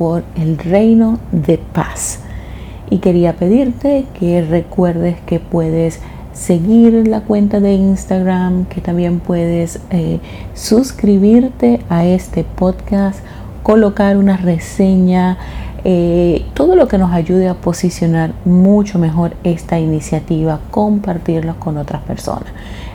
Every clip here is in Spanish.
por el reino de paz. Y quería pedirte que recuerdes que puedes seguir la cuenta de Instagram, que también puedes eh, suscribirte a este podcast, colocar una reseña, eh, todo lo que nos ayude a posicionar mucho mejor esta iniciativa, compartirlo con otras personas.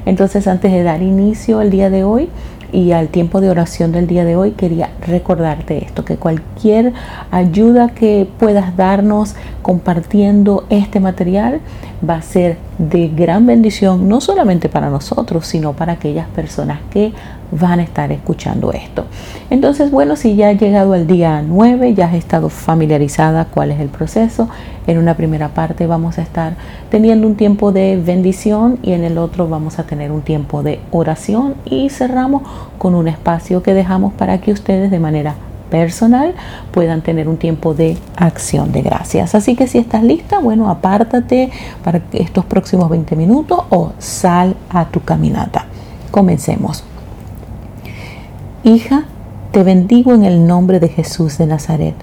Entonces, antes de dar inicio al día de hoy, y al tiempo de oración del día de hoy quería recordarte esto, que cualquier ayuda que puedas darnos compartiendo este material va a ser de gran bendición, no solamente para nosotros, sino para aquellas personas que van a estar escuchando esto. Entonces, bueno, si ya has llegado al día 9, ya has estado familiarizada cuál es el proceso, en una primera parte vamos a estar teniendo un tiempo de bendición y en el otro vamos a tener un tiempo de oración y cerramos con un espacio que dejamos para que ustedes de manera personal puedan tener un tiempo de acción de gracias. Así que si estás lista, bueno, apártate para estos próximos 20 minutos o sal a tu caminata. Comencemos. Hija, te bendigo en el nombre de Jesús de Nazaret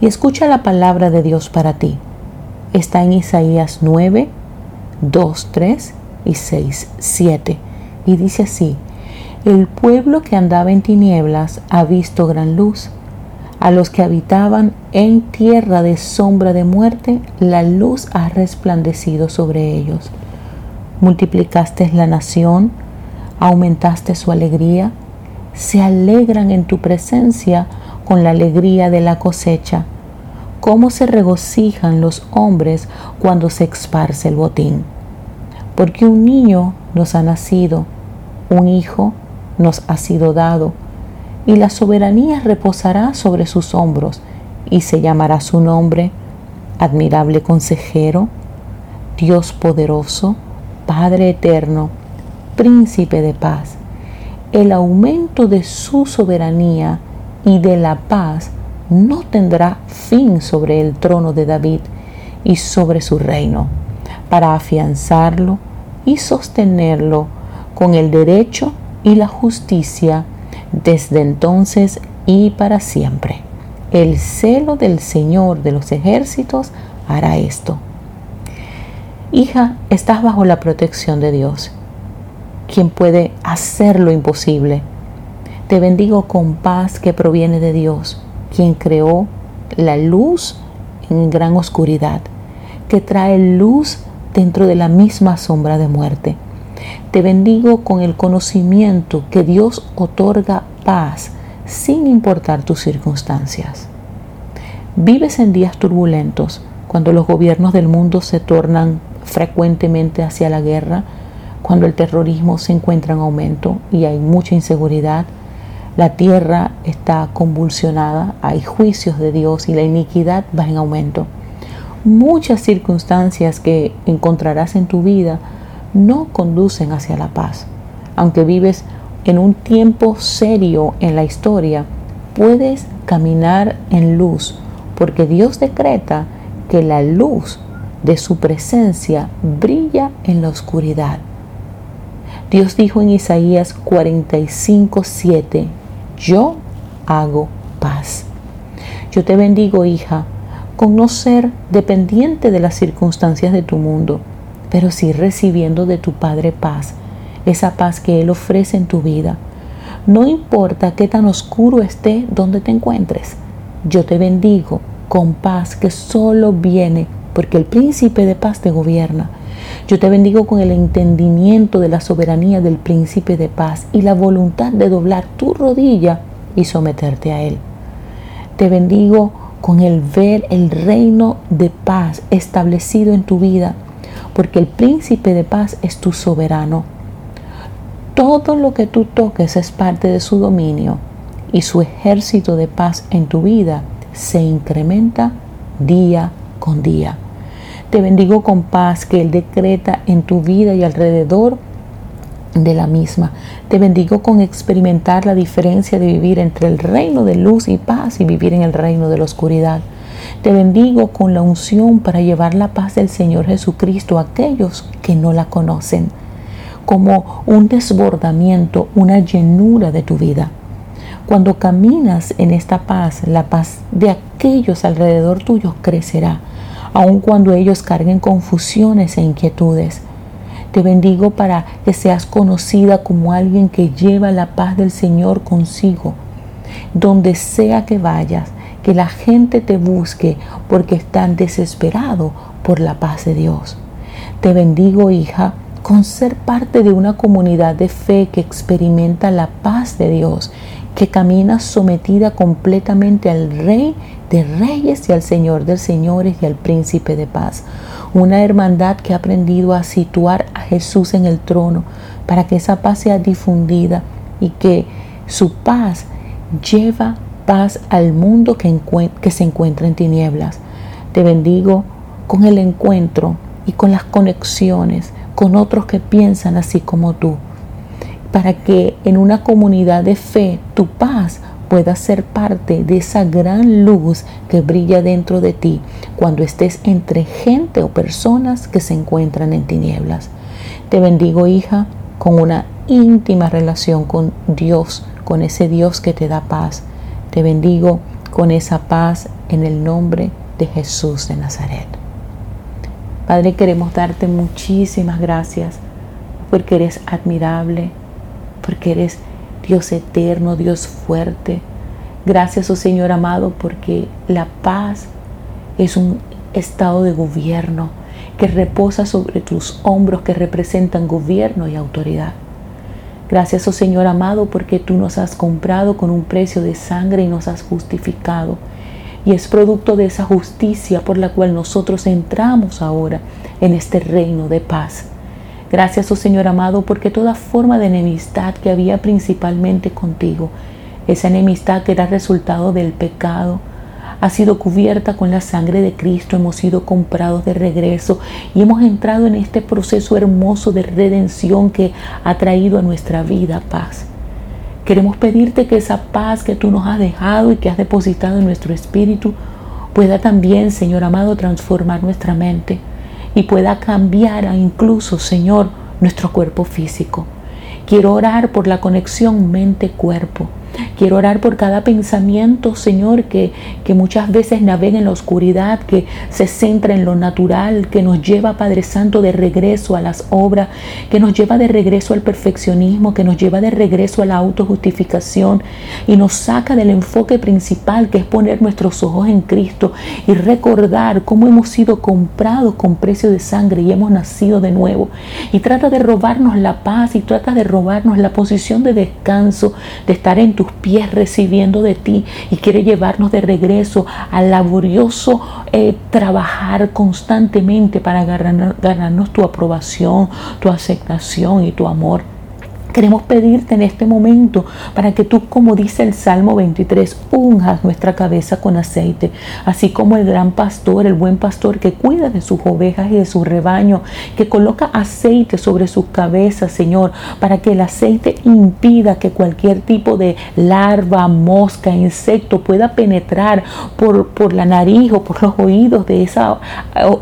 y escucha la palabra de Dios para ti. Está en Isaías 9, 2, 3 y 6, 7 y dice así, el pueblo que andaba en tinieblas ha visto gran luz. A los que habitaban en tierra de sombra de muerte, la luz ha resplandecido sobre ellos. Multiplicaste la nación, aumentaste su alegría, se alegran en tu presencia con la alegría de la cosecha. Cómo se regocijan los hombres cuando se esparce el botín. Porque un niño nos ha nacido, un hijo nos ha sido dado, y la soberanía reposará sobre sus hombros, y se llamará su nombre admirable consejero, Dios poderoso, Padre eterno, príncipe de paz. El aumento de su soberanía y de la paz no tendrá fin sobre el trono de David y sobre su reino, para afianzarlo y sostenerlo con el derecho y la justicia desde entonces y para siempre. El celo del Señor de los ejércitos hará esto. Hija, estás bajo la protección de Dios, quien puede hacer lo imposible. Te bendigo con paz que proviene de Dios, quien creó la luz en gran oscuridad, que trae luz dentro de la misma sombra de muerte te bendigo con el conocimiento que Dios otorga paz sin importar tus circunstancias. Vives en días turbulentos cuando los gobiernos del mundo se tornan frecuentemente hacia la guerra, cuando el terrorismo se encuentra en aumento y hay mucha inseguridad, la tierra está convulsionada, hay juicios de Dios y la iniquidad va en aumento. Muchas circunstancias que encontrarás en tu vida no conducen hacia la paz. Aunque vives en un tiempo serio en la historia, puedes caminar en luz, porque Dios decreta que la luz de su presencia brilla en la oscuridad. Dios dijo en Isaías 45, 7, yo hago paz. Yo te bendigo, hija, con no ser dependiente de las circunstancias de tu mundo pero sí recibiendo de tu Padre paz, esa paz que Él ofrece en tu vida. No importa qué tan oscuro esté donde te encuentres, yo te bendigo con paz que solo viene porque el príncipe de paz te gobierna. Yo te bendigo con el entendimiento de la soberanía del príncipe de paz y la voluntad de doblar tu rodilla y someterte a Él. Te bendigo con el ver el reino de paz establecido en tu vida porque el príncipe de paz es tu soberano. Todo lo que tú toques es parte de su dominio y su ejército de paz en tu vida se incrementa día con día. Te bendigo con paz que Él decreta en tu vida y alrededor de la misma. Te bendigo con experimentar la diferencia de vivir entre el reino de luz y paz y vivir en el reino de la oscuridad. Te bendigo con la unción para llevar la paz del Señor Jesucristo a aquellos que no la conocen, como un desbordamiento, una llenura de tu vida. Cuando caminas en esta paz, la paz de aquellos alrededor tuyo crecerá, aun cuando ellos carguen confusiones e inquietudes. Te bendigo para que seas conocida como alguien que lleva la paz del Señor consigo. Donde sea que vayas, que la gente te busque porque están desesperados por la paz de Dios. Te bendigo, hija, con ser parte de una comunidad de fe que experimenta la paz de Dios, que camina sometida completamente al Rey de Reyes y al Señor de Señores y al Príncipe de Paz una hermandad que ha aprendido a situar a Jesús en el trono para que esa paz sea difundida y que su paz lleva paz al mundo que, que se encuentra en tinieblas. Te bendigo con el encuentro y con las conexiones con otros que piensan así como tú, para que en una comunidad de fe tu paz pueda ser parte de esa gran luz que brilla dentro de ti cuando estés entre gente o personas que se encuentran en tinieblas. Te bendigo, hija, con una íntima relación con Dios, con ese Dios que te da paz. Te bendigo con esa paz en el nombre de Jesús de Nazaret. Padre, queremos darte muchísimas gracias porque eres admirable, porque eres Dios eterno, Dios fuerte. Gracias, oh Señor amado, porque la paz es un estado de gobierno que reposa sobre tus hombros que representan gobierno y autoridad. Gracias, oh Señor amado, porque tú nos has comprado con un precio de sangre y nos has justificado. Y es producto de esa justicia por la cual nosotros entramos ahora en este reino de paz. Gracias, oh Señor amado, porque toda forma de enemistad que había principalmente contigo, esa enemistad que era resultado del pecado, ha sido cubierta con la sangre de Cristo, hemos sido comprados de regreso y hemos entrado en este proceso hermoso de redención que ha traído a nuestra vida paz. Queremos pedirte que esa paz que tú nos has dejado y que has depositado en nuestro espíritu pueda también, Señor amado, transformar nuestra mente y pueda cambiar a incluso, Señor, nuestro cuerpo físico. Quiero orar por la conexión mente-cuerpo Quiero orar por cada pensamiento, Señor, que, que muchas veces navega en la oscuridad, que se centra en lo natural, que nos lleva, Padre Santo, de regreso a las obras, que nos lleva de regreso al perfeccionismo, que nos lleva de regreso a la autojustificación y nos saca del enfoque principal, que es poner nuestros ojos en Cristo y recordar cómo hemos sido comprados con precio de sangre y hemos nacido de nuevo. Y trata de robarnos la paz y trata de robarnos la posición de descanso, de estar en tus pies recibiendo de ti y quiere llevarnos de regreso al laborioso eh, trabajar constantemente para ganarnos tu aprobación, tu aceptación y tu amor. Queremos pedirte en este momento para que tú, como dice el Salmo 23, unjas nuestra cabeza con aceite, así como el gran pastor, el buen pastor que cuida de sus ovejas y de su rebaño, que coloca aceite sobre sus cabezas, Señor, para que el aceite impida que cualquier tipo de larva, mosca, insecto pueda penetrar por, por la nariz o por los oídos de esa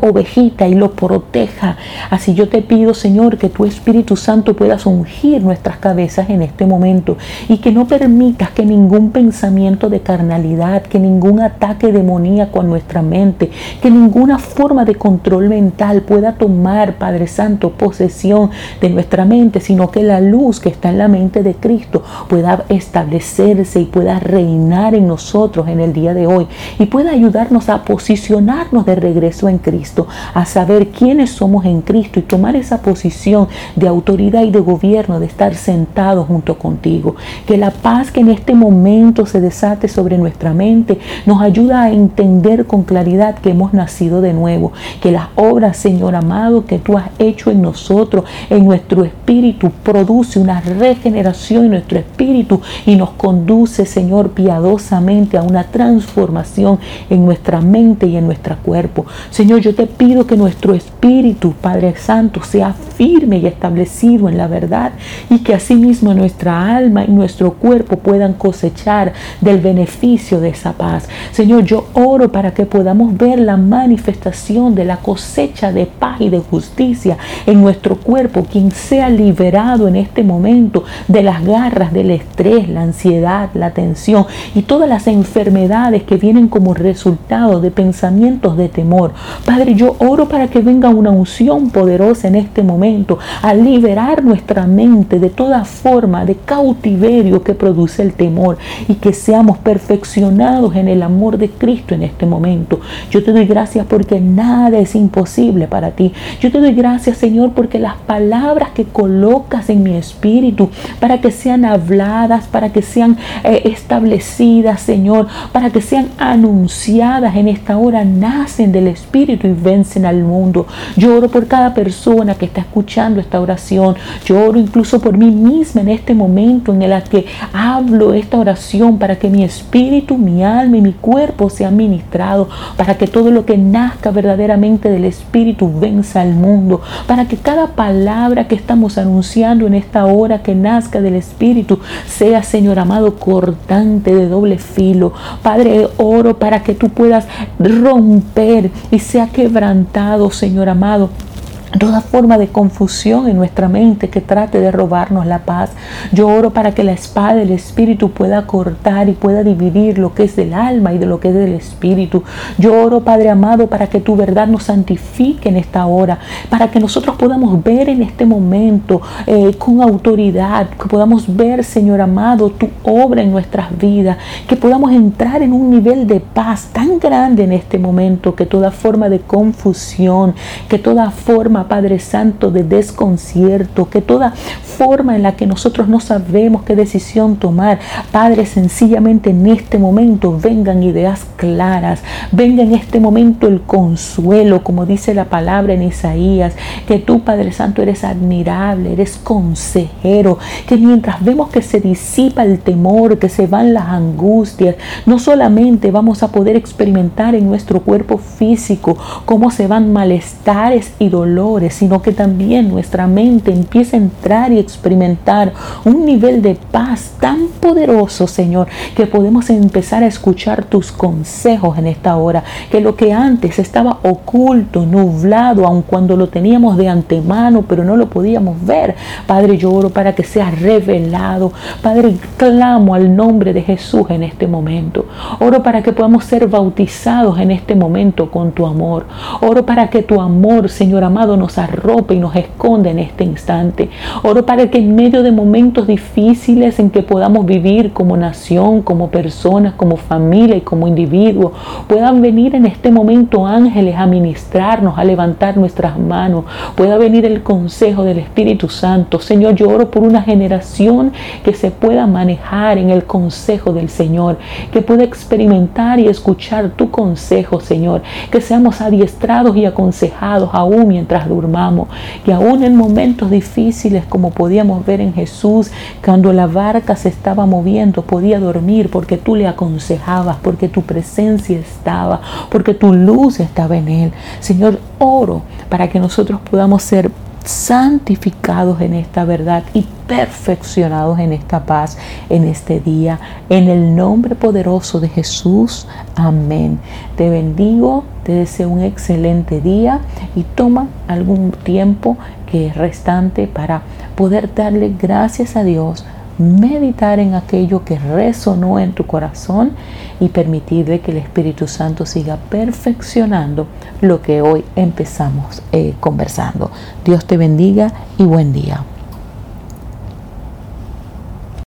ovejita y lo proteja. Así yo te pido, Señor, que tu Espíritu Santo puedas ungir nuestra cabezas en este momento y que no permitas que ningún pensamiento de carnalidad, que ningún ataque demoníaco a nuestra mente, que ninguna forma de control mental pueda tomar, Padre Santo, posesión de nuestra mente, sino que la luz que está en la mente de Cristo pueda establecerse y pueda reinar en nosotros en el día de hoy y pueda ayudarnos a posicionarnos de regreso en Cristo, a saber quiénes somos en Cristo y tomar esa posición de autoridad y de gobierno, de sentado junto contigo. Que la paz que en este momento se desate sobre nuestra mente nos ayuda a entender con claridad que hemos nacido de nuevo. Que las obras, Señor amado, que tú has hecho en nosotros, en nuestro espíritu, produce una regeneración en nuestro espíritu y nos conduce, Señor, piadosamente a una transformación en nuestra mente y en nuestro cuerpo. Señor, yo te pido que nuestro espíritu, Padre Santo, sea firme y establecido en la verdad y que asimismo nuestra alma y nuestro cuerpo puedan cosechar del beneficio de esa paz. Señor, yo oro para que podamos ver la manifestación de la cosecha de paz y de justicia en nuestro cuerpo, quien sea liberado en este momento de las garras del estrés, la ansiedad, la tensión y todas las enfermedades que vienen como resultado de pensamientos de temor. Padre, yo oro para que venga una unción poderosa en este momento a liberar nuestra mente de toda forma de cautiverio que produce el temor y que seamos perfeccionados en el amor de Cristo en este momento. Yo te doy gracias porque nada es imposible para ti. Yo te doy gracias, Señor, porque las palabras que colocas en mi espíritu para que sean habladas, para que sean eh, establecidas, Señor, para que sean anunciadas en esta hora, nacen del Espíritu y vencen al mundo. Yo oro por cada persona que está escuchando esta oración. Yo oro incluso por mí misma en este momento en el que hablo esta oración para que mi espíritu, mi alma y mi cuerpo sean ministrados, para que todo lo que nazca verdaderamente del Espíritu venza al mundo, para que cada palabra que estamos anunciando en esta hora que nazca del Espíritu sea, Señor amado, cortante de doble filo. Padre, oro para que tú puedas romper y sea quebrantado, Señor amado toda forma de confusión en nuestra mente que trate de robarnos la paz. Yo oro para que la espada del Espíritu pueda cortar y pueda dividir lo que es del alma y de lo que es del Espíritu. Yo oro, Padre amado, para que tu verdad nos santifique en esta hora, para que nosotros podamos ver en este momento eh, con autoridad, que podamos ver, Señor amado, tu obra en nuestras vidas, que podamos entrar en un nivel de paz tan grande en este momento que toda forma de confusión, que toda forma Padre Santo, de desconcierto, que toda forma en la que nosotros no sabemos qué decisión tomar, Padre, sencillamente en este momento vengan ideas claras, venga en este momento el consuelo, como dice la palabra en Isaías, que tú, Padre Santo, eres admirable, eres consejero, que mientras vemos que se disipa el temor, que se van las angustias, no solamente vamos a poder experimentar en nuestro cuerpo físico cómo se van malestares y dolores, sino que también nuestra mente empiece a entrar y experimentar un nivel de paz tan poderoso, Señor, que podemos empezar a escuchar tus consejos en esta hora, que lo que antes estaba oculto, nublado, aun cuando lo teníamos de antemano, pero no lo podíamos ver, Padre, yo oro para que sea revelado. Padre, clamo al nombre de Jesús en este momento. Oro para que podamos ser bautizados en este momento con tu amor. Oro para que tu amor, Señor amado, nos arrope y nos esconde en este instante. Oro para que en medio de momentos difíciles en que podamos vivir como nación, como personas, como familia y como individuo, puedan venir en este momento ángeles a ministrarnos, a levantar nuestras manos. Pueda venir el consejo del Espíritu Santo. Señor, yo oro por una generación que se pueda manejar en el consejo del Señor, que pueda experimentar y escuchar tu consejo, Señor, que seamos adiestrados y aconsejados aún mientras durmamos, que aún en momentos difíciles como podíamos ver en Jesús, cuando la barca se estaba moviendo, podía dormir porque tú le aconsejabas, porque tu presencia estaba, porque tu luz estaba en él. Señor, oro para que nosotros podamos ser santificados en esta verdad y perfeccionados en esta paz en este día. En el nombre poderoso de Jesús. Amén. Te bendigo, te deseo un excelente día y toma algún tiempo que es restante para poder darle gracias a Dios meditar en aquello que resonó en tu corazón y permitirle que el Espíritu Santo siga perfeccionando lo que hoy empezamos eh, conversando. Dios te bendiga y buen día.